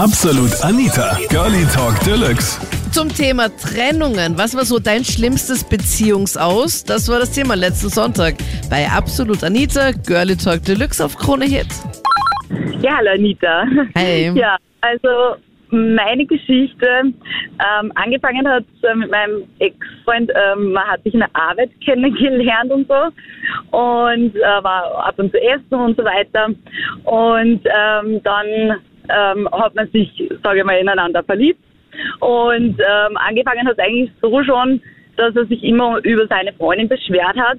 Absolut Anita, Girlie Talk Deluxe. Zum Thema Trennungen. Was war so dein schlimmstes Beziehungsaus? Das war das Thema letzten Sonntag bei Absolut Anita, Girlie Talk Deluxe auf Krone Hit. Ja, hallo Anita. Hey. Ja, also meine Geschichte ähm, angefangen hat äh, mit meinem Ex-Freund. Ähm, man hat sich in der Arbeit kennengelernt und so und äh, war ab und zu essen und so weiter. Und ähm, dann ähm, hat man sich, sage ich mal, ineinander verliebt. Und ähm, angefangen hat eigentlich so schon, dass er sich immer über seine Freundin beschwert hat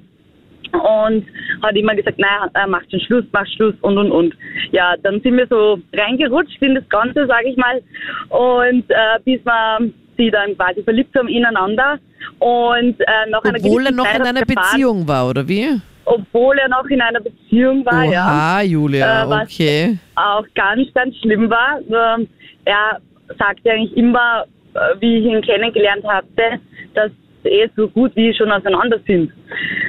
und hat immer gesagt, naja, er macht schon Schluss, macht Schluss und und und. Ja, dann sind wir so reingerutscht in das Ganze, sage ich mal, und äh, bis wir sie dann quasi verliebt haben ineinander und äh, nach einer Obwohl er gewissen noch Zeit in einer Beziehung war, oder wie? Obwohl er noch in einer Beziehung war, ja Oha, Julia, Äh, was- okay. auch ganz, ganz schlimm war. Ähm, Er sagte eigentlich immer, äh, wie ich ihn kennengelernt hatte, dass eh so gut wie schon auseinander sind.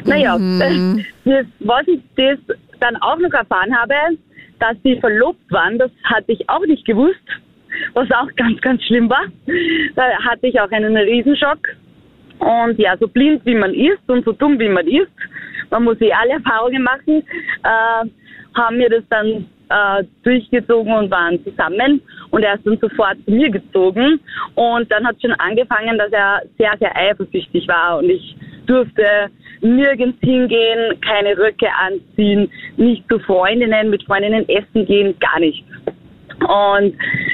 Naja, Mhm. das, was ich das dann auch noch erfahren habe, dass sie verlobt waren, das hatte ich auch nicht gewusst, was auch ganz, ganz schlimm war. Da hatte ich auch einen Riesenschock. Und ja, so blind wie man ist und so dumm wie man ist, man muss eh alle Erfahrungen machen, äh, haben wir das dann äh, durchgezogen und waren zusammen. Und er ist dann sofort zu mir gezogen. Und dann hat schon angefangen, dass er sehr, sehr eifersüchtig war. Und ich durfte nirgends hingehen, keine Röcke anziehen, nicht zu Freundinnen, mit Freundinnen essen gehen, gar nicht. Und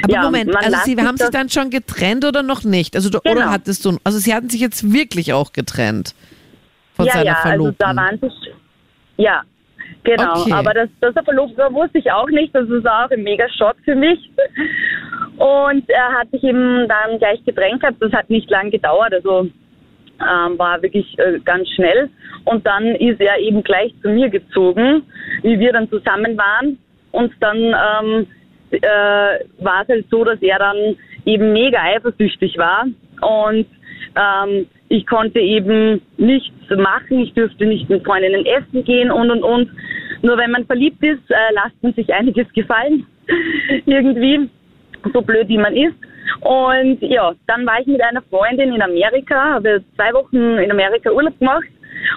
Aber ja, Moment, also sie haben sich dann schon getrennt oder noch nicht? Also du, oder Genau. hattest du, also sie hatten sich jetzt wirklich auch getrennt von ja, seiner ja, also Verlobten. da waren sie, ja, genau. Okay. Aber dass, dass er verlobt war, wusste ich auch nicht. Das ist auch ein mega Schock für mich. Und er hat sich eben dann gleich gedrängt gehabt. Das hat nicht lang gedauert. Also ähm, war wirklich äh, ganz schnell. Und dann ist er eben gleich zu mir gezogen, wie wir dann zusammen waren. Und dann ähm, äh, war es halt so, dass er dann eben mega eifersüchtig war. Und ähm, ich konnte eben nichts machen. Ich dürfte nicht mit Freundinnen essen gehen und und und. Nur wenn man verliebt ist, äh, lasst man sich einiges gefallen. Irgendwie. So blöd wie man ist. Und ja, dann war ich mit einer Freundin in Amerika, habe zwei Wochen in Amerika Urlaub gemacht.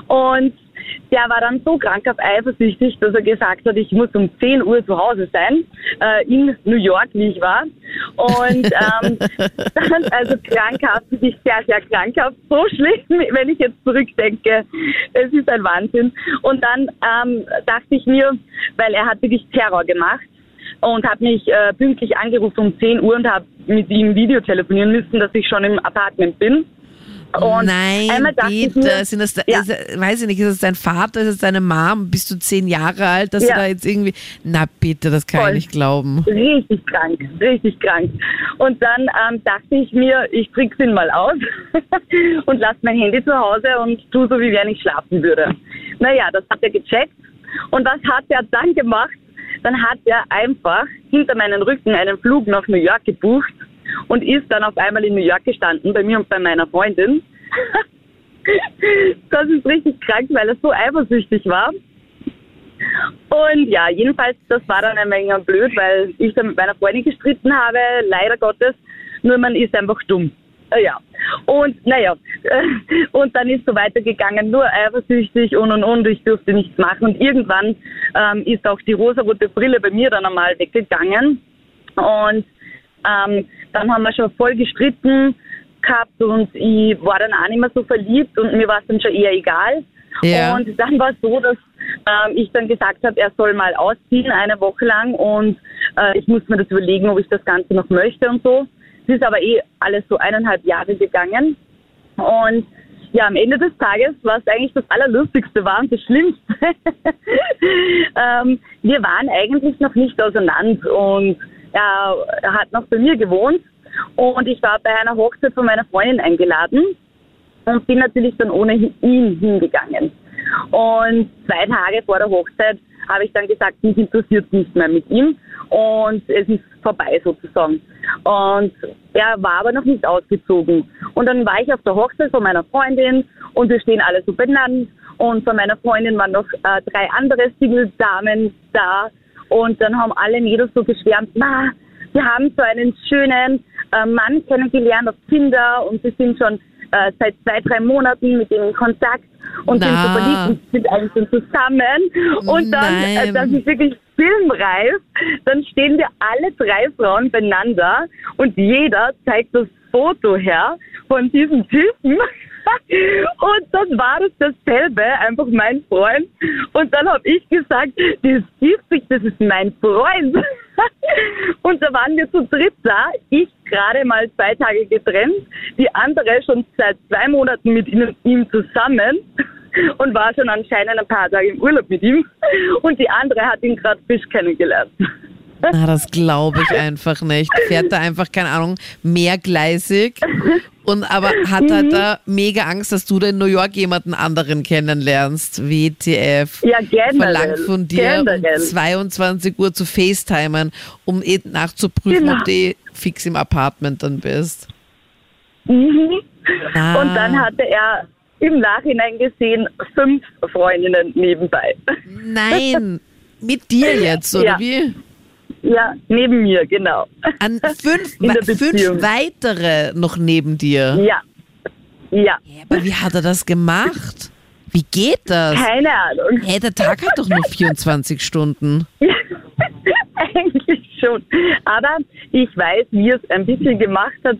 Und der war dann so krankhaft eifersüchtig, dass er gesagt hat, ich muss um 10 Uhr zu Hause sein, äh, in New York, wie ich war. Und ähm, dann, also krankhaft, wirklich sehr, sehr krankhaft, so schlimm, wenn ich jetzt zurückdenke. Es ist ein Wahnsinn. Und dann ähm, dachte ich mir, weil er hat wirklich Terror gemacht und habe mich äh, pünktlich angerufen um 10 Uhr und habe mit ihm Video telefonieren müssen, dass ich schon im Apartment bin. Und Nein, mir- Sind das, Ja. ist, weiß ich nicht, ist das dein Vater, ist das deine Mom? Bist du zehn Jahre alt, dass Ja. du da jetzt irgendwie. Na bitte, das kann Voll. ich nicht glauben. Richtig krank, richtig krank. Und dann ähm, dachte ich mir, ich trick's ihn mal aus und lasse mein Handy zu Hause und tu so, wie wenn ich schlafen würde. Naja, das hat er gecheckt. Und was hat er dann gemacht? Dann hat er einfach hinter meinen Rücken einen Flug nach New York gebucht und ist dann auf einmal in New York gestanden, bei mir und bei meiner Freundin. das ist richtig krank, weil er so eifersüchtig war. Und ja, jedenfalls, das war dann ein wenig blöd, weil ich dann mit meiner Freundin gestritten habe, leider Gottes. Nur man ist einfach dumm. Äh, Ja. Und naja, und dann ist so weitergegangen, nur eifersüchtig und und und, ich durfte nichts machen. Und irgendwann ähm, ist auch die rosarote Brille bei mir dann einmal weggegangen. Und ähm, dann haben wir schon voll gestritten gehabt und ich war dann auch nicht mehr so verliebt und mir war es dann schon eher egal. Ja. Und dann war es so, dass ähm, ich dann gesagt habe, er soll mal ausziehen, eine Woche lang und äh, ich muss mir das überlegen, ob ich das Ganze noch möchte und so. Es ist aber eh alles so eineinhalb Jahre gegangen und ja, am Ende des Tages, was eigentlich das Allerlustigste war und das Schlimmste, ähm, wir waren eigentlich noch nicht auseinander und er hat noch bei mir gewohnt und ich war bei einer Hochzeit von meiner Freundin eingeladen und bin natürlich dann ohne ihn hingegangen. Und zwei Tage vor der Hochzeit habe ich dann gesagt, mich interessiert nicht mehr mit ihm und es ist vorbei sozusagen. Und er war aber noch nicht ausgezogen. Und dann war ich auf der Hochzeit von meiner Freundin und wir stehen alle so benannt und von meiner Freundin waren noch äh, drei andere Single-Damen da und dann haben alle Mädels so geschwärmt, na, sie haben so einen schönen äh, Mann kennengelernt auf Tinder und sie sind schon äh, seit zwei, drei Monaten mit ihm in Kontakt und Na. sind so verliebt und sind eigentlich schon zusammen. Und dann, äh, das ist wirklich filmreif, dann stehen wir alle drei Frauen beieinander und jeder zeigt das Foto her von diesem Typen. Und dann war das dasselbe, einfach mein Freund. Und dann habe ich gesagt, das gibt sich, das ist mein Freund. Und da waren wir zu dritt da. Ich gerade mal zwei Tage getrennt, die andere schon seit zwei Monaten mit ihm zusammen und war schon anscheinend ein paar Tage im Urlaub mit ihm. Und die andere hat ihn gerade frisch kennengelernt. Na, das glaube ich einfach nicht. Fährt da einfach, keine Ahnung, mehrgleisig. Und aber hat Mhm. halt da mega Angst, dass du da in New York jemanden anderen kennenlernst. WTF. Ja, generell. Verlangt von dir um Generell. 22 Uhr zu FaceTimen, um eh nachzuprüfen, Genau. ob du eh fix im Apartment dann bist. Mhm. Ah. Und dann hatte er im Nachhinein gesehen fünf Freundinnen nebenbei. Nein, mit dir jetzt, oder Ja. wie? Ja, neben mir, genau. An fünf, fünf weitere noch neben dir. Ja. Ja. Ja, aber wie hat er das gemacht? Wie geht das? Keine Ahnung. Hey, der Tag hat doch nur 24 Stunden. Eigentlich schon. Aber ich weiß, wie er es ein bisschen gemacht hat.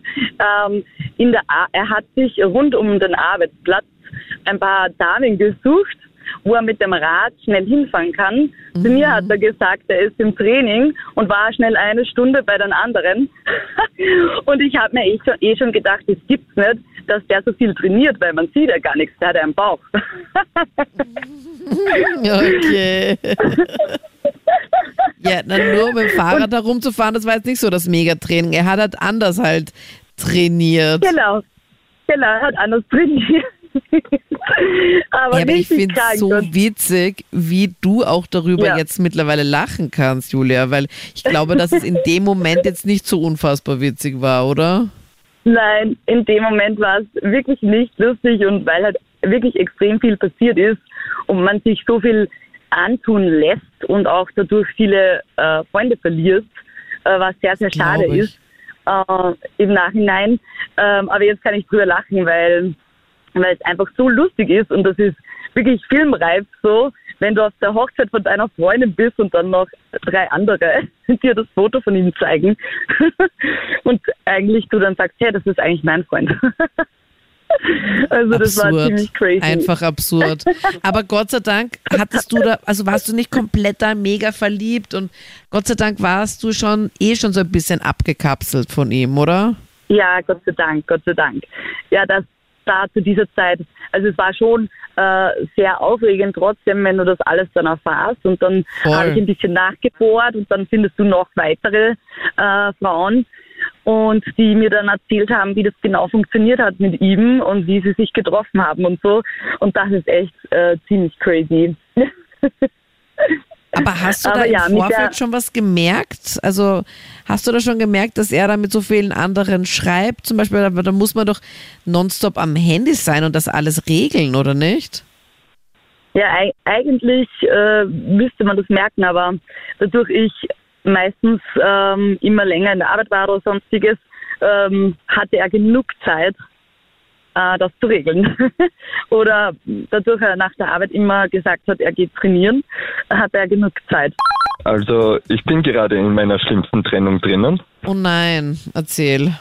Ähm, in der er hat sich rund um den Arbeitsplatz ein paar Damen gesucht, wo er mit dem Rad schnell hinfahren kann. Zu mir hat er gesagt, er ist im Training und war schnell eine Stunde bei den anderen. und ich habe mir eh schon, eh schon gedacht, das gibt's nicht, dass der so viel trainiert, weil man sieht ja gar nichts, der hat einen Bauch. Okay. Ja, dann nur mit dem Fahrrad da rumzufahren, das war jetzt nicht so das Megatraining. Er hat halt anders halt trainiert. genau. Genau, er hat anders trainiert. aber Ja, aber ich finde es so witzig, wie du auch darüber Ja. jetzt mittlerweile lachen kannst, Julia, weil ich glaube, dass es in dem Moment jetzt nicht so unfassbar witzig war, oder? Nein, in dem Moment war es wirklich nicht lustig und weil halt wirklich extrem viel passiert ist und man sich so viel antun lässt und auch dadurch viele äh, Freunde verliert, äh, was sehr, sehr schade ist äh, im Nachhinein. Ähm, aber jetzt kann ich drüber lachen, weil, weil es einfach so lustig ist und das ist wirklich filmreif so, wenn du auf der Hochzeit von deiner Freundin bist und dann noch drei andere dir das Foto von ihm zeigen und eigentlich du dann sagst, hey, das ist eigentlich mein Freund. also das war absurd. ziemlich crazy. Einfach absurd. Aber Gott sei Dank hattest du da, also warst du nicht komplett da mega verliebt und Gott sei Dank warst du schon eh schon so ein bisschen abgekapselt von ihm, oder? Ja, Gott sei Dank, Gott sei Dank. Ja, das da zu dieser Zeit, also es war schon äh, sehr aufregend trotzdem, wenn du das alles dann erfährst. Und dann habe ich ein bisschen nachgebohrt und dann findest du noch weitere äh, Frauen. Und die mir dann erzählt haben, wie das genau funktioniert hat mit ihm und wie sie sich getroffen haben und so. Und das ist echt äh, ziemlich crazy. Aber hast du Aber da im ja, mit Vorfeld schon was gemerkt? Also hast du da schon gemerkt, dass er da mit so vielen anderen schreibt? Zum Beispiel, da, da muss man doch nonstop am Handy sein und das alles regeln, oder nicht? Ja, ei- eigentlich äh, müsste man das merken, aber dadurch ich meistens ähm, immer länger in der Arbeit war oder sonstiges, ähm, hatte er genug Zeit, äh, das zu regeln. oder dadurch er nach der Arbeit immer gesagt hat, er geht trainieren, hatte er genug Zeit. Also ich bin gerade in meiner schlimmsten Trennung drinnen. Oh nein, erzähl.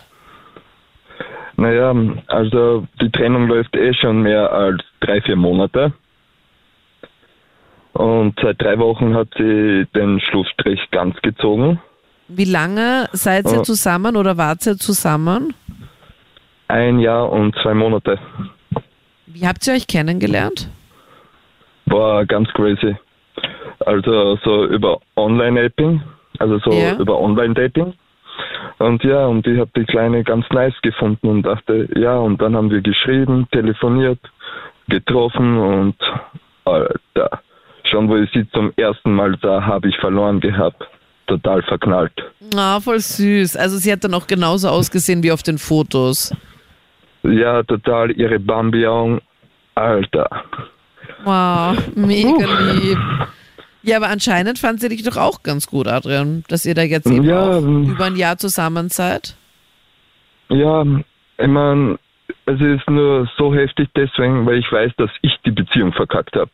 Naja, also die Trennung läuft eh schon mehr als drei, vier Monate. Und seit drei Wochen hat sie den Schlussstrich ganz gezogen. Wie lange seid ihr Oh. zusammen oder wart ihr zusammen? Ein Jahr und zwei Monate. Wie habt ihr euch kennengelernt? War ganz crazy. Also so über Online-Dating, also so Ja. über Online-Dating. Und ja, und ich habe die Kleine ganz nice gefunden und dachte, ja, und dann haben wir geschrieben, telefoniert, getroffen und Alter, schon wo ich sie zum ersten Mal sah, habe ich verloren gehabt. Total verknallt. Ah, voll süß. Also sie hat dann auch genauso ausgesehen wie auf den Fotos. Ja, total ihre Bambi-Augen. Alter. Wow, mega lieb. Ja, aber anscheinend fand sie dich doch auch ganz gut, Adrian, dass ihr da jetzt eben Ja, ähm, über ein Jahr zusammen seid. Ja, ich meine, es ist nur so heftig deswegen, weil ich weiß, dass ich die Beziehung verkackt habe.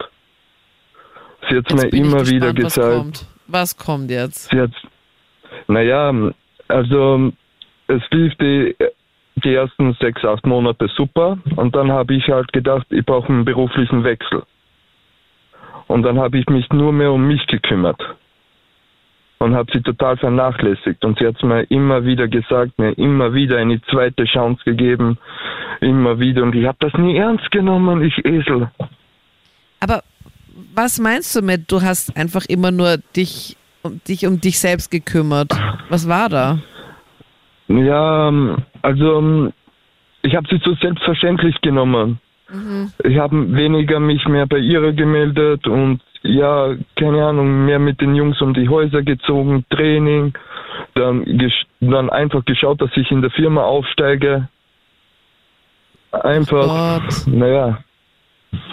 Sie hat Jetzt mir immer wieder gespannt, was gesagt, kommt. Was kommt jetzt? sie hat, naja, also es lief die, die ersten sechs, acht Monate super und dann habe ich halt gedacht, ich brauche einen beruflichen Wechsel. Und dann habe ich mich nur mehr um mich gekümmert und habe sie total vernachlässigt. Und sie hat mir immer wieder gesagt, mir immer wieder eine zweite Chance gegeben, immer wieder. Und ich habe das nie ernst genommen, ich Esel. Aber was meinst du mit, du hast einfach immer nur dich um dich, um dich selbst gekümmert? Was war da? Ja, ähm, also ähm, ich habe sie so selbstverständlich genommen. Ich habe weniger mich mehr bei ihr gemeldet und ja, keine Ahnung, mehr mit den Jungs um die Häuser gezogen, Training, dann, dann einfach geschaut, dass ich in der Firma aufsteige. Einfach, Gott. naja,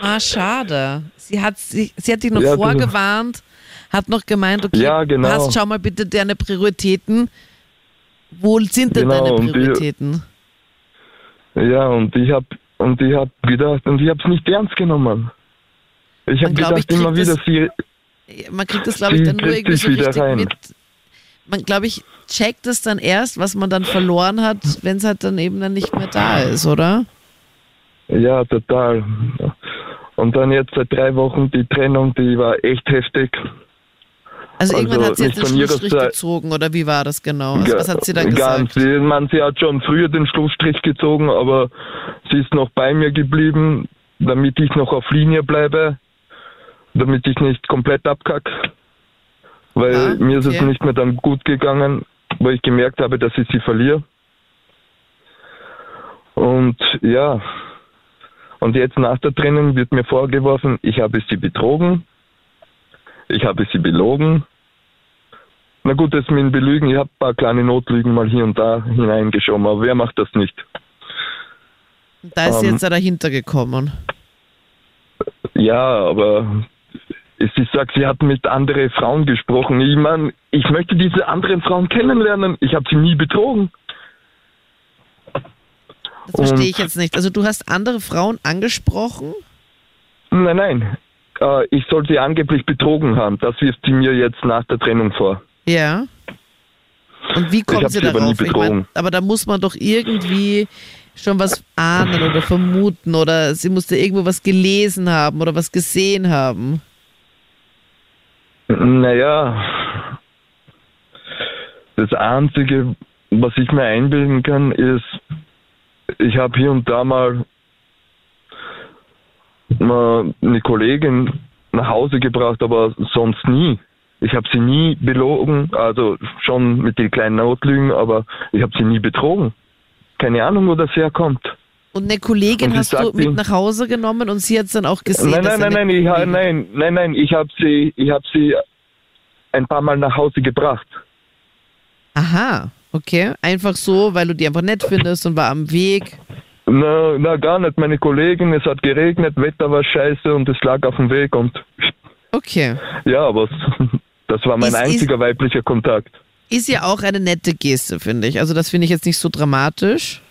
Ah, schade. Sie hat, sie, sie hat dich noch Ja, genau. vorgewarnt, hat noch gemeint, okay, Ja, genau. passt, schau mal bitte deine Prioritäten. Wo sind denn Genau, deine Prioritäten? ja, und ich habe und ich habe gedacht, und ich habe es nicht ernst genommen. Ich habe glaub ich, gedacht, immer wieder, das- sie, Man kriegt das, glaube ich, dann nur irgendwie so wieder richtig rein. mit. Man, glaube ich, checkt es dann erst, was man dann verloren hat, wenn es halt dann eben dann nicht mehr da ist, oder? Ja, total. Und dann jetzt seit drei Wochen die Trennung, die war echt heftig. Also, Also irgendwann hat sie jetzt den Schlussstrich gezogen, oder wie war das genau? Also, was hat sie da Ganz. gesagt? Sie, man, sie hat schon früher den Schlussstrich gezogen, aber sie ist noch bei mir geblieben, damit ich noch auf Linie bleibe, damit ich nicht komplett abkack. Weil Ah, mir ist es okay. nicht mehr dann gut gegangen, wo ich gemerkt habe, dass ich sie verliere. Und ja, und jetzt nach der Trennung wird mir vorgeworfen, ich habe sie betrogen, ich habe sie belogen. Na gut, das mit dem Belügen, ich habe ein paar kleine Notlügen mal hier und da hineingeschoben, aber wer macht das nicht? Da ist sie ähm, jetzt da dahinter gekommen. Ja, aber sie sagt, sie hat mit anderen Frauen gesprochen. Ich meine, ich möchte diese anderen Frauen kennenlernen. Ich habe sie nie betrogen. Das verstehe ich jetzt nicht. Also, du hast andere Frauen angesprochen? Nein, nein. Äh, ich soll sie angeblich betrogen haben. Das wirft sie mir jetzt nach der Trennung vor. Ja. Und wie kommt hab sie sie aber nie darauf? Ich betrogen. aber da muss man doch irgendwie schon was ahnen oder vermuten oder sie musste irgendwo was gelesen haben oder was gesehen haben. Naja, das Einzige, was ich mir einbilden kann, ist, ich habe hier und da mal mal eine Kollegin nach Hause gebracht, aber sonst nie. Ich habe sie nie belogen, also schon mit den kleinen Notlügen, aber ich habe sie nie betrogen. Keine Ahnung, wo das herkommt. Und eine Kollegin Und hast du mit ihm- nach Hause genommen und sie hat es dann auch gesehen. Nein, dass nein, nein, nein, ich, nein, nein, nein, ich habe sie, ich habe sie ein paar Mal nach Hause gebracht. Aha, okay. Einfach so, weil du die einfach nett findest und war am Weg. Na, na, gar nicht. Meine Kollegin, es hat geregnet, Wetter war scheiße und es lag auf dem Weg und Okay. ja, aber das war mein Ist- ist- einziger weiblicher Kontakt. Ist ja auch eine nette Geste, finde ich. Also das finde ich jetzt nicht so dramatisch.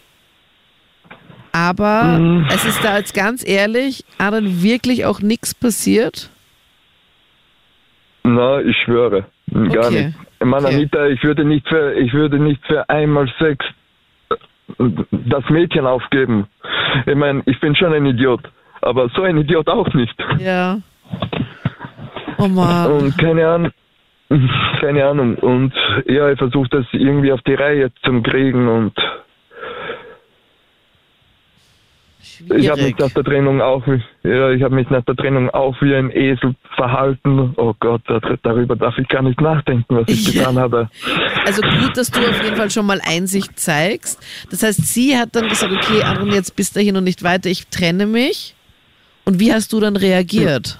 Aber Mhm. es ist da jetzt ganz ehrlich, Adrian, wirklich auch nichts passiert. Na, ich schwöre, gar Okay. nicht. Ich meine, Okay. Anita, ich würde nicht für, ich würde nicht für einmal Sex das Mädchen aufgeben. Ich meine, ich bin schon ein Idiot, aber so ein Idiot auch nicht. Ja. Oh Mann. Und keine Ahnung, keine Ahnung. Und ja, ich versuche das irgendwie auf die Reihe zu kriegen und ich habe mich Schwierig. nach der Trennung auch, wie- ja, ich habe mich nach der Trennung auch wie ein Esel verhalten. Oh Gott, dar- darüber darf ich gar nicht nachdenken, was ich Ja. getan habe. Also gut, dass du auf jeden Fall schon mal Einsicht zeigst. Das heißt, sie hat dann gesagt, okay, Adrian, jetzt bis dahin und nicht weiter, ich trenne mich. Und wie hast du dann reagiert?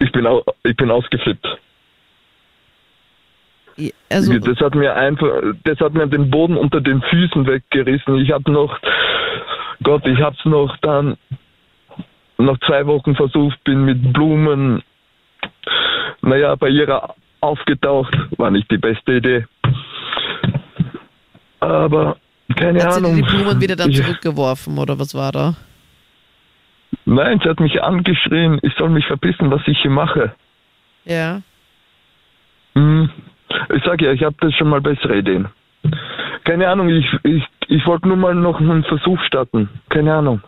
Ich bin, au, ich bin ausgeflippt. Also, das hat mir einfach, das hat mir den Boden unter den Füßen weggerissen. Ich habe noch, Gott, ich habe es noch dann nach zwei Wochen versucht, bin mit Blumen naja, bei ihrer aufgetaucht, war nicht die beste Idee. Aber keine Hat sie dir Ahnung. die Blumen wieder dann Ich- zurückgeworfen oder was war da? Nein, sie hat mich angeschrien, ich soll mich verpissen, was ich hier mache. Ja. Hm. Ich sage ja, ich habe das schon mal bessere Ideen. Keine Ahnung, ich, ich, ich wollte nur mal noch einen Versuch starten. Keine Ahnung.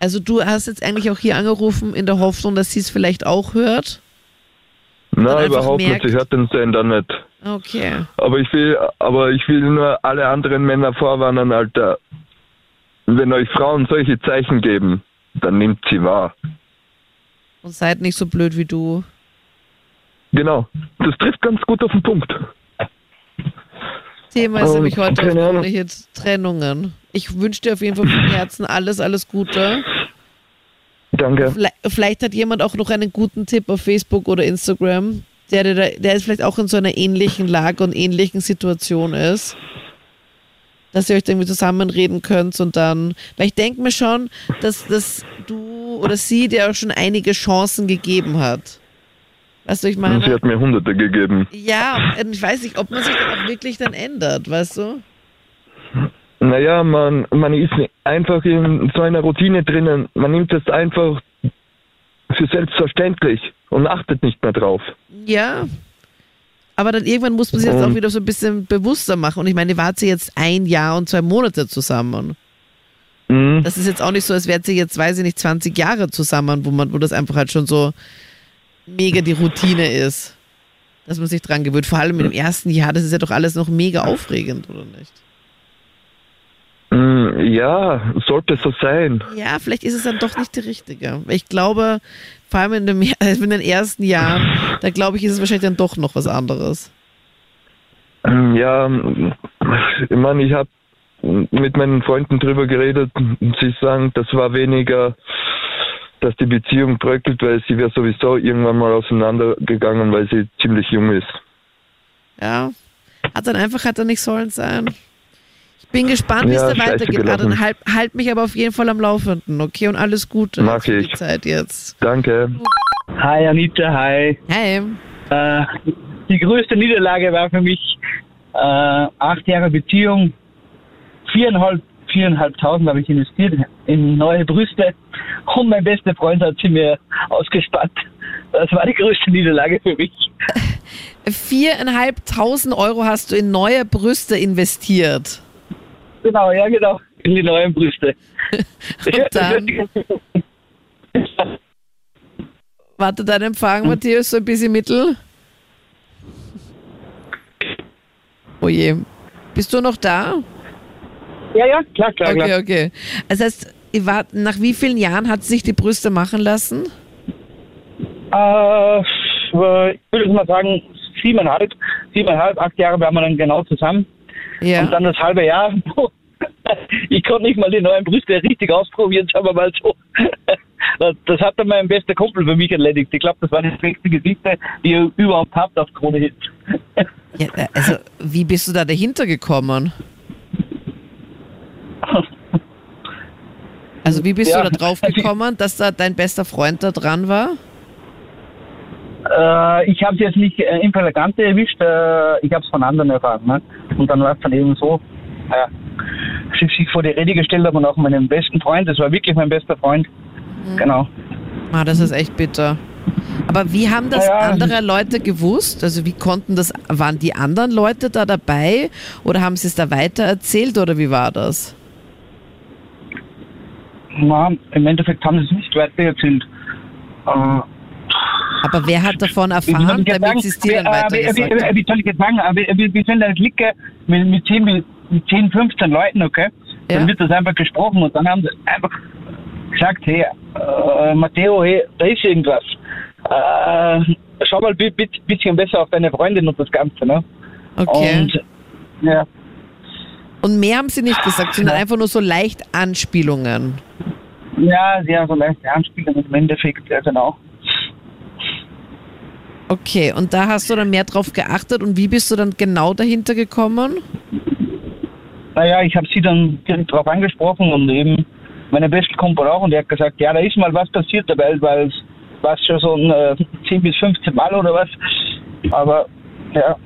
Also du hast jetzt eigentlich auch hier angerufen in der Hoffnung, dass sie es vielleicht auch hört. Na, einfach überhaupt merkt- nicht. Sie hört den Sender nicht. Okay. Aber ich will, aber ich will nur alle anderen Männer vorwarnen, Alter. Wenn euch Frauen solche Zeichen geben, dann nimmt sie wahr. Und seid nicht so blöd wie du. Genau. Das trifft ganz gut auf den Punkt. Thema ist Oh, nämlich heute jetzt Trennungen. Ich wünsche dir auf jeden Fall vom Herzen alles, alles Gute. Danke. Vielleicht, vielleicht hat jemand auch noch einen guten Tipp auf Facebook oder Instagram, der, der, der ist vielleicht auch in so einer ähnlichen Lage und ähnlichen Situation ist. Dass ihr euch irgendwie zusammenreden könnt und dann, weil ich denke mir schon, dass, dass du oder sie dir auch schon einige Chancen gegeben hat. Weißt du, ich Und meine? sie hat mir Hunderte gegeben. Ja, und ich weiß nicht, ob man sich dann auch wirklich dann ändert, weißt du? Naja, man, man ist einfach in so einer Routine drinnen. Man nimmt es einfach für selbstverständlich und achtet nicht mehr drauf. Ja. Aber dann irgendwann muss man sich jetzt auch Und- wieder so ein bisschen bewusster machen. Und ich meine, wart sie jetzt ein Jahr und zwei Monate zusammen. Mhm. Das ist jetzt auch nicht so, als wärt sie jetzt, weiß ich nicht, 20 Jahre zusammen, wo man, wo das einfach halt schon so mega die Routine ist. Dass man sich dran gewöhnt. Vor allem im ersten Jahr, das ist ja doch alles noch mega aufregend, oder nicht? Mm, Ja, sollte so sein. Ja, vielleicht ist es dann doch nicht die richtige. Ich glaube, vor allem in, dem, in den ersten Jahren, da glaube ich, ist es wahrscheinlich dann doch noch was anderes. Mm, Ja, ich meine, ich habe mit meinen Freunden drüber geredet. Sie sagen, das war weniger, dass die Beziehung bröckelt, weil sie wäre sowieso irgendwann mal auseinandergegangen, weil sie ziemlich jung ist. Ja, hat dann einfach, hat er nicht sollen sein. Ich bin gespannt, wie es Ja, da weitergeht. gelaufen. Adrian, halt, halt mich aber auf jeden Fall am Laufenden, okay? Und alles Gute Mach für die ich. Zeit jetzt. Danke. Hi Anita, hi. Hey, Äh, die größte Niederlage war für mich äh, acht Jahre Beziehung, viereinhalb, viereinhalbtausend habe ich investiert in neue Brüste und mein bester Freund hat sie mir ausgespannt. Das war die größte Niederlage für mich. viereinhalbtausend Euro hast du in neue Brüste investiert. Genau, ja genau, in die neuen Brüste. Und dann, warte, dein Empfang, Matthias, so ein bisschen mittel. Oh je. Bist du noch da? Ja, ja, klar, klar, Okay, klar. okay. Das heißt, nach wie vielen Jahren hat sie sich die Brüste machen lassen? Äh, ich würde mal sagen, siebeneinhalb, siebeneinhalb, acht Jahre waren wir dann genau zusammen. Ja. Und dann das halbe Jahr, ich konnte nicht mal die neuen Brüste richtig ausprobieren, sagen wir mal so. Das, das hat dann mein bester Kumpel für mich erledigt. Ich glaube, das war die beste Geschichte, die ihr überhaupt habt auf Krone Hit. ja. Also, wie bist du da dahinter gekommen? Also, wie bist Ja, du da drauf also ich- gekommen, dass da dein bester Freund da dran war? Äh, ich habe es jetzt nicht äh, in Flagrante erwischt, äh, ich habe es von anderen erfahren. Ne? Und dann war es dann eben so, ja, sie sich vor die Rede gestellt hat und auch meinem besten Freund, das war wirklich mein bester Freund. Genau. Ah, das ist echt bitter. Aber wie haben das ja. andere Leute gewusst? Also wie konnten das, waren die anderen Leute da dabei oder haben sie es da weiter erzählt oder wie war das? Na, Im Endeffekt haben sie es nicht weiter erzählt. Äh, Aber wer hat davon erfahren, damit sie es dir dann Wie- äh, wie, soll ich jetzt sagen? Wir, wir, wir sind eine Clique mit, mit, 10, mit 10, 15 Leuten, okay? Ja. Dann wird das einfach gesprochen und dann haben sie einfach gesagt, hey, äh, Matteo, hey, da ist irgendwas. Äh, schau mal ein bisschen besser auf deine Freundin und das Ganze, ne? Okay. Und ja, Und mehr haben sie nicht gesagt, sondern einfach nur so leicht Anspielungen. ja, sehr so leichte Anspielungen im Endeffekt, ja genau. Okay, und da hast du dann mehr drauf geachtet und wie bist du dann genau dahinter gekommen? Naja, ich habe sie dann direkt darauf angesprochen und eben meine beste Kumpel auch und der hat gesagt, ja, da ist mal was passiert dabei, weil es war schon so ein, äh, 10 bis 15 Mal oder was. Aber ja.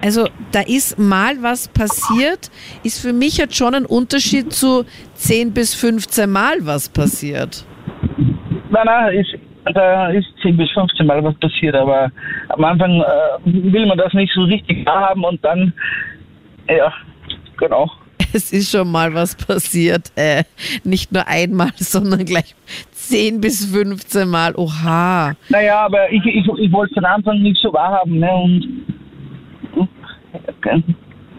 Also da ist mal was passiert, ist für mich jetzt schon ein Unterschied zu 10 bis 15 Mal was passiert. Nein, nein, ist, da ist 10 bis 15 Mal was passiert, aber am Anfang äh, will man das nicht so richtig haben und dann, ja, genau. Es ist schon mal was passiert. Äh, nicht nur einmal, sondern gleich 10 bis 15 Mal. Oha. Naja, aber ich, ich, ich wollte es am Anfang nicht so wahrhaben, ne? Und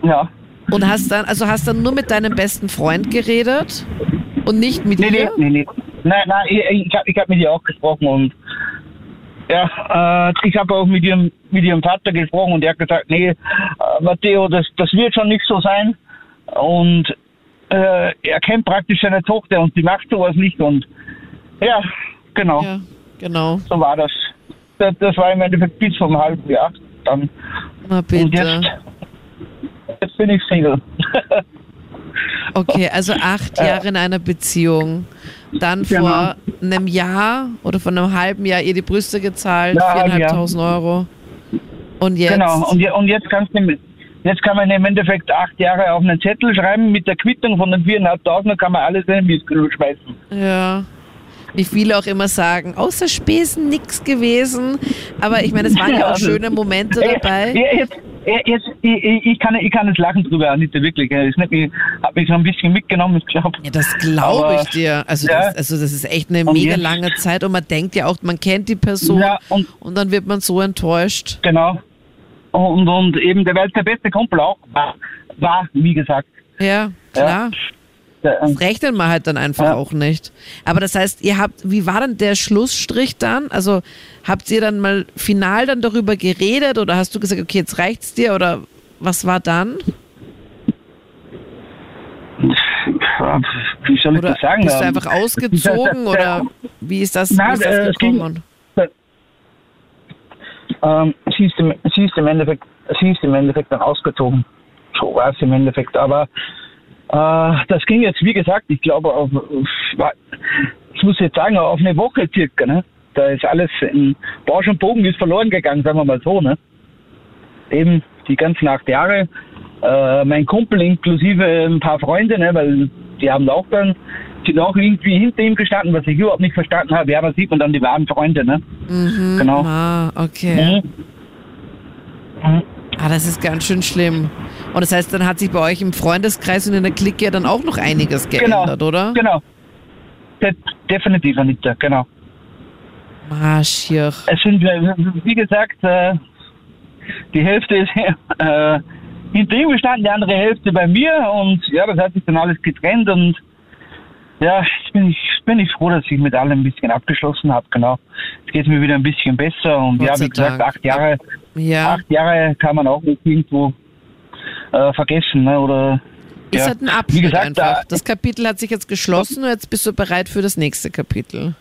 ja. Und hast dann, also hast dann nur mit deinem besten Freund geredet und nicht mit Nee, nee, ihr? nee, nee. Nein, nein, ich, ich habe ich hab mit ihr auch gesprochen und ja, äh, ich habe auch mit ihrem, mit ihrem Vater gesprochen und er hat gesagt, nee, äh, Matteo, das, das wird schon nicht so sein. Und äh, er kennt praktisch seine Tochter und die macht sowas nicht und ja, genau, Ja, genau. so war das. das. Das war im Endeffekt bis vom halben Jahr dann. Na Und bitte. jetzt bin ich Single. Okay, also acht Jahre in einer Beziehung. Dann Genau. vor einem Jahr oder vor einem halben Jahr ihr die Brüste gezahlt, Ja, halb viereinhalbtausend Euro. Und jetzt? Genau, und, und jetzt kannst du, jetzt kann man im Endeffekt acht Jahre auf einen Zettel schreiben mit der Quittung von den 4.500, kann man alles in den Mistgrill schmeißen. Ja. Wie viele auch immer sagen, außer Spesen nichts gewesen. Aber ich meine, es waren ja auch Ja, schöne Momente dabei. äh, Jetzt, jetzt, ich, ich, ich, kann, ich kann jetzt lachen drüber, Anita, wirklich. Es hat mich, so ein bisschen mitgenommen, ich glaube. Ja, das glaube ich dir. Also, Ja. das, also das ist echt eine Und mega jetzt- lange Zeit und man denkt ja auch, man kennt die Person Ja, und und dann wird man so enttäuscht. genau. Und, und eben, der, der beste Kumpel auch war, war wie gesagt. Ja, klar. Ähm, Das rechnet man halt dann einfach Ja. auch nicht. Aber das heißt, ihr habt, wie war dann der Schlussstrich dann? Also habt ihr dann mal final dann darüber geredet oder hast du gesagt, okay, jetzt reicht's dir oder was war dann? wie soll ich Oder das sagen? bist du Ähm, einfach ausgezogen der- oder wie ist das, Nein, wie ist das äh, gekommen? Ähm, sie, ist im, sie, ist im Endeffekt, sie ist im Endeffekt dann ausgezogen. So war es im Endeffekt. Aber äh, das ging jetzt, wie gesagt, ich glaube, auf, auf, ich muss jetzt sagen, auf eine Woche circa. Ne? Da ist alles in Bausch und Bogen ist verloren gegangen, sagen wir mal so. Ne? Eben die ganzen acht Jahre. Äh, mein Kumpel inklusive ein paar Freunde, ne, weil die haben auch dann, sind auch irgendwie hinter ihm gestanden, was ich überhaupt nicht verstanden habe. Ja, da sieht man dann die wahren Freunde, ne? Mhm. Genau. Ah, okay. Mhm. Mhm. Ah, das ist ganz schön schlimm. Und das heißt, dann hat sich bei euch im Freundeskreis und in der Clique ja dann auch noch einiges geändert, oder? Genau. De definitiv, Anita, genau. Ah, schier. Es sind, äh, wie gesagt, äh, die Hälfte ist äh, hinter ihm gestanden, die andere Hälfte bei mir und ja, das hat sich dann alles getrennt und ja, jetzt bin ich, bin ich froh, dass ich mit allem ein bisschen abgeschlossen habe, genau. Jetzt geht es mir wieder ein bisschen besser und Gott ja, wie gesagt, Dank. acht Jahre, Ja. acht Jahre kann man auch nicht irgendwo äh, vergessen, ne, oder Ist ja. halt ein Wie Abschnitt gesagt, einfach. da- Das Kapitel hat sich jetzt geschlossen und jetzt bist du bereit für das nächste Kapitel.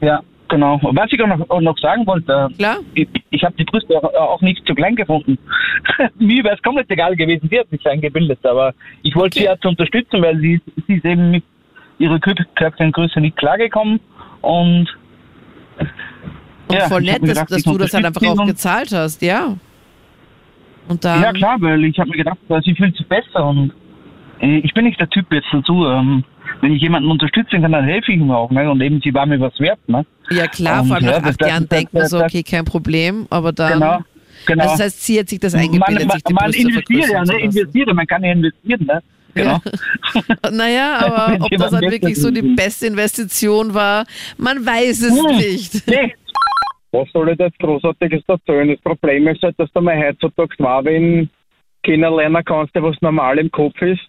Ja, genau. Was ich auch noch, auch noch sagen wollte, Klar? ich, ich habe die Brüste auch, auch nicht zu klein gefunden. Mir wäre es komplett egal gewesen, sie hat sich eingebildet, aber ich wollte Okay. sie ja zu unterstützen, weil sie, sie ist eben mit ihrer Körpergröße nicht klargekommen und Und Ja, voll nett, dass, gedacht, dass ich du das halt einfach auch gezahlt hast, ja. Und dann, ja klar, weil ich habe mir gedacht, äh, sie fühlt sich besser und äh, ich bin nicht der Typ jetzt dazu. Ähm, wenn ich jemanden unterstützen kann, dann helfe ich ihm auch. Ne? Und eben, sie war mir was wert. Ne? ja klar, Und vor allem ja, nach das- acht das- Jahren das- denkt man so, das- okay, kein Problem, aber dann... Genau. genau. Also das heißt, sie hat sich das eingebildet, man, sich die man investiert ja, ne? investiert, man kann ja investieren. Ne? Genau. Naja, aber ob das halt wirklich dass so die beste Investition war, man weiß es Hm. nicht. Nee, Was soll ich jetzt Großartiges erzählen? Das Problem ist halt, dass du mal heutzutage Marvin kennenlernen kannst, was normal im Kopf ist.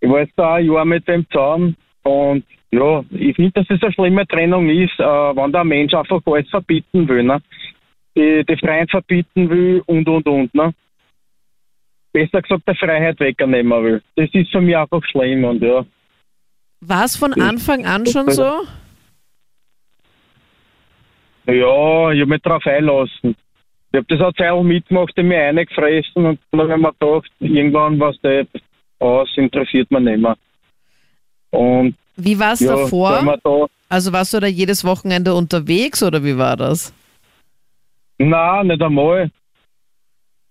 Ich war jetzt da ein Jahr mit dem zusammen und ja, ich finde, dass es eine schlimme Trennung ist, äh, wenn der Mensch einfach alles verbieten will. Ne? Die, die Freiheit verbieten will und und und. Ne? Besser gesagt, die Freiheit wegnehmen will. Das ist für mich einfach schlimm und ja. War es von Anfang an schon so? Ja, ich habe mich drauf einlassen. Ich habe das eine Zeit mitgemacht, in mir reingefressen und dann habe ich mir gedacht, irgendwann was das aus, interessiert mich nicht mehr. Und Wie war es ja, davor? man da, Also warst du da jedes Wochenende unterwegs oder wie war das? nein, nicht einmal.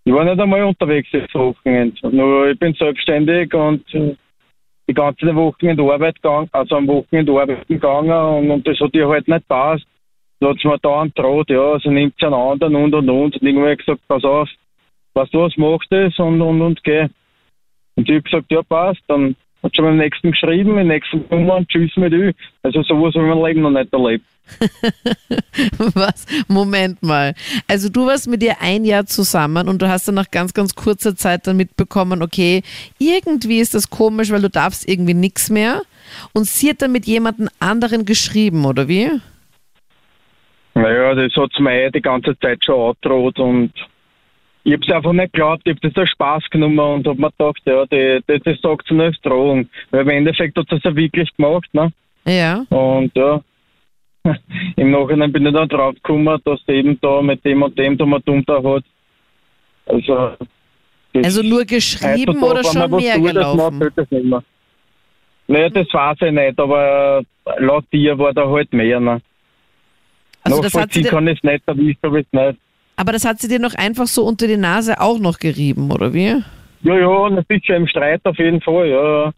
Ich war nicht einmal unterwegs das Wochenende. Nur ich bin selbstständig und äh, die ganze Woche in die Arbeit gegangen, also am Wochenende arbeiten gegangen und, und das hat ihr halt nicht passt. Da hat mir da droht, ja, also nimmt sie einen anderen und und und. Und irgendwann hab ich gesagt, pass auf, weißt du was, mach das und und und geh. Und ich hab gesagt, ja passt, dann hat schon beim nächsten geschrieben, im nächsten Nummer tschüss mit ü. Also sowas habe ich mein Leben noch nicht erlebt. Was? Moment mal. Also du warst mit ihr ein Jahr zusammen und du hast dann nach ganz, ganz kurzer Zeit dann mitbekommen, okay, irgendwie ist das komisch, weil du darfst irgendwie nichts mehr. Und sie hat dann mit jemandem anderen geschrieben, oder wie? Naja, das hat mir eh die ganze Zeit schon angedroht und ich hab's einfach nicht geglaubt, ich hab das als Spaß genommen und hab mir gedacht, ja, die, die, das sagt sie nur als Drohung. Weil im Endeffekt hat sie es ja wirklich gemacht, ne? Ja. Und ja, im Nachhinein bin ich dann drauf gekommen, dass sie eben da mit dem und dem da mal dumm da hat. Also, das- Also nur geschrieben oder schon mehr tut, das gelaufen? macht halt das nicht mehr. Naja, das weiß ich nicht, aber laut dir war da halt mehr, ne? Also das Nachvollziehen dir, kann ich es nicht, aber ich habe es nicht. aber das hat sie dir noch einfach so unter die Nase auch noch gerieben, oder wie? Ja, ja, na sicher im Streit auf jeden Fall, ja.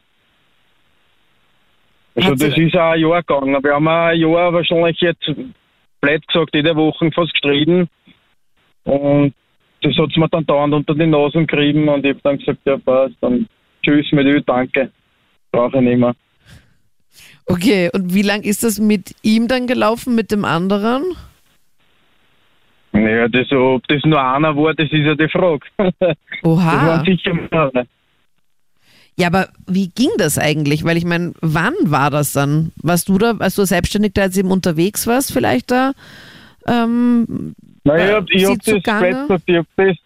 Also Hat das ist auch ein Jahr gegangen. Wir haben auch ein Jahr wahrscheinlich jetzt, blöd gesagt, jede Woche fast gestritten. Und das hat mir dann dauernd unter die Nasen gerieben und ich habe dann gesagt, ja passt, dann tschüss mit dir, danke. Brauche ich nicht mehr. Okay, und wie lang ist das mit ihm dann gelaufen, mit dem anderen? Naja, das, ob das nur einer war, das ist ja die Frage. das Oha. waren sicher mehrere. Ja, aber wie ging das eigentlich? Weil ich meine, wann war das dann? Warst du da, als du selbstständig da jetzt eben unterwegs warst, vielleicht da? Ähm, Naja, Äh, ich habe das, gesagt, ich hab das,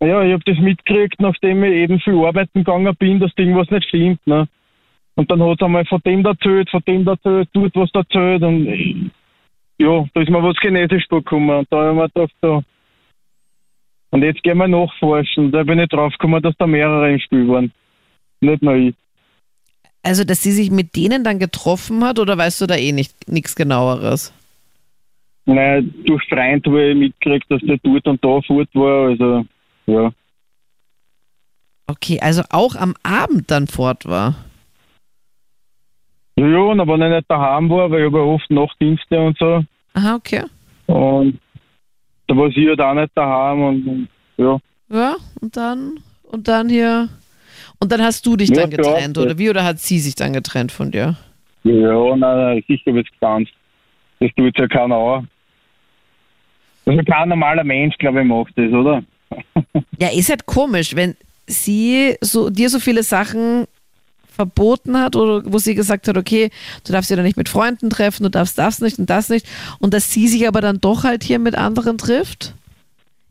ja, ich hab das mitgekriegt, nachdem ich eben viel arbeiten gegangen bin, dass irgendwas nicht stimmt. Ne? Und dann hat er einmal von dem erzählt, von dem erzählt, tut was erzählt und ja, da ist mir was genetisch vorgekommen. Und da habe ich mir gedacht, so. Und jetzt gehen wir nachforschen. Da bin ich draufgekommen, dass da mehrere im Spiel waren. Nicht nur ich. also, dass sie sich mit denen dann getroffen hat oder weißt du da eh nicht nichts genaueres? Nein, durch Freund habe ich mitgekriegt, dass der dort und da fort war. Also, ja. Okay, also auch am Abend dann fort war. Ja, und aber wenn ich nicht daheim war, weil ich habe ja oft Nachtdienste und so. Aha, okay. Und da war sie halt auch nicht daheim und, und ja. Ja, und dann, und dann hier. Und dann hast du dich Ja, dann klar. getrennt, oder wie? Oder hat sie sich dann getrennt von dir? Ja, nein, nein, sicher wird es getanzt. Das tut ja keiner auch. Also kein normaler Mensch, glaube ich, macht das, oder? Ja, ist halt komisch, wenn sie so, dir so viele Sachen verboten hat oder wo sie gesagt hat, okay, du darfst dich da nicht mit Freunden treffen, du darfst das nicht und das nicht und dass sie sich aber dann doch halt hier mit anderen trifft?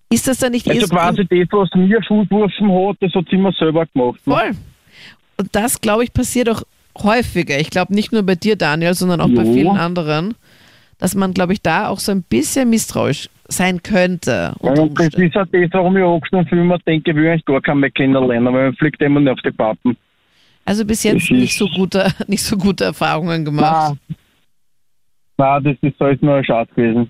Ist das dann nicht Also quasi das, was mir vorgeworfen hat, das hat sie immer selber gemacht. ne? Voll. Und das, glaube ich, passiert auch häufiger. Ich glaube nicht nur bei dir, Daniel, sondern auch bei Jo. vielen anderen, dass man, glaube ich, da auch so ein bisschen misstrauisch sein könnte. Ja, und das ist auch das, warum ich angeschnitten bin, immer denke, ich will eigentlich gar keinen mehr kennenlernen, weil man fliegt immer nur auf die Pappen. Also bis jetzt Das nicht so gute, nicht so gute Erfahrungen gemacht. Nein, das ist alles nur ein Schatz gewesen.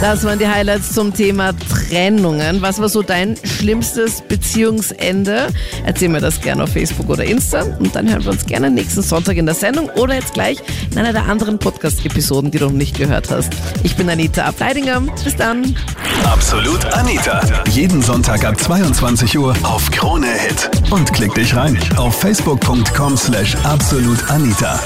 Das waren die Highlights zum Thema Trennungen. Was war so dein schlimmstes Beziehungsende? Erzähl mir das gerne auf Facebook oder Insta und dann hören wir uns gerne nächsten Sonntag in der Sendung oder jetzt gleich in einer der anderen Podcast-Episoden, die du noch nicht gehört hast. Ich bin Anita Ableidinger. Bis dann. Absolut Anita. Jeden Sonntag ab 22 Uhr auf Krone Hit. Und klick dich rein auf facebook.com slash absolutanita.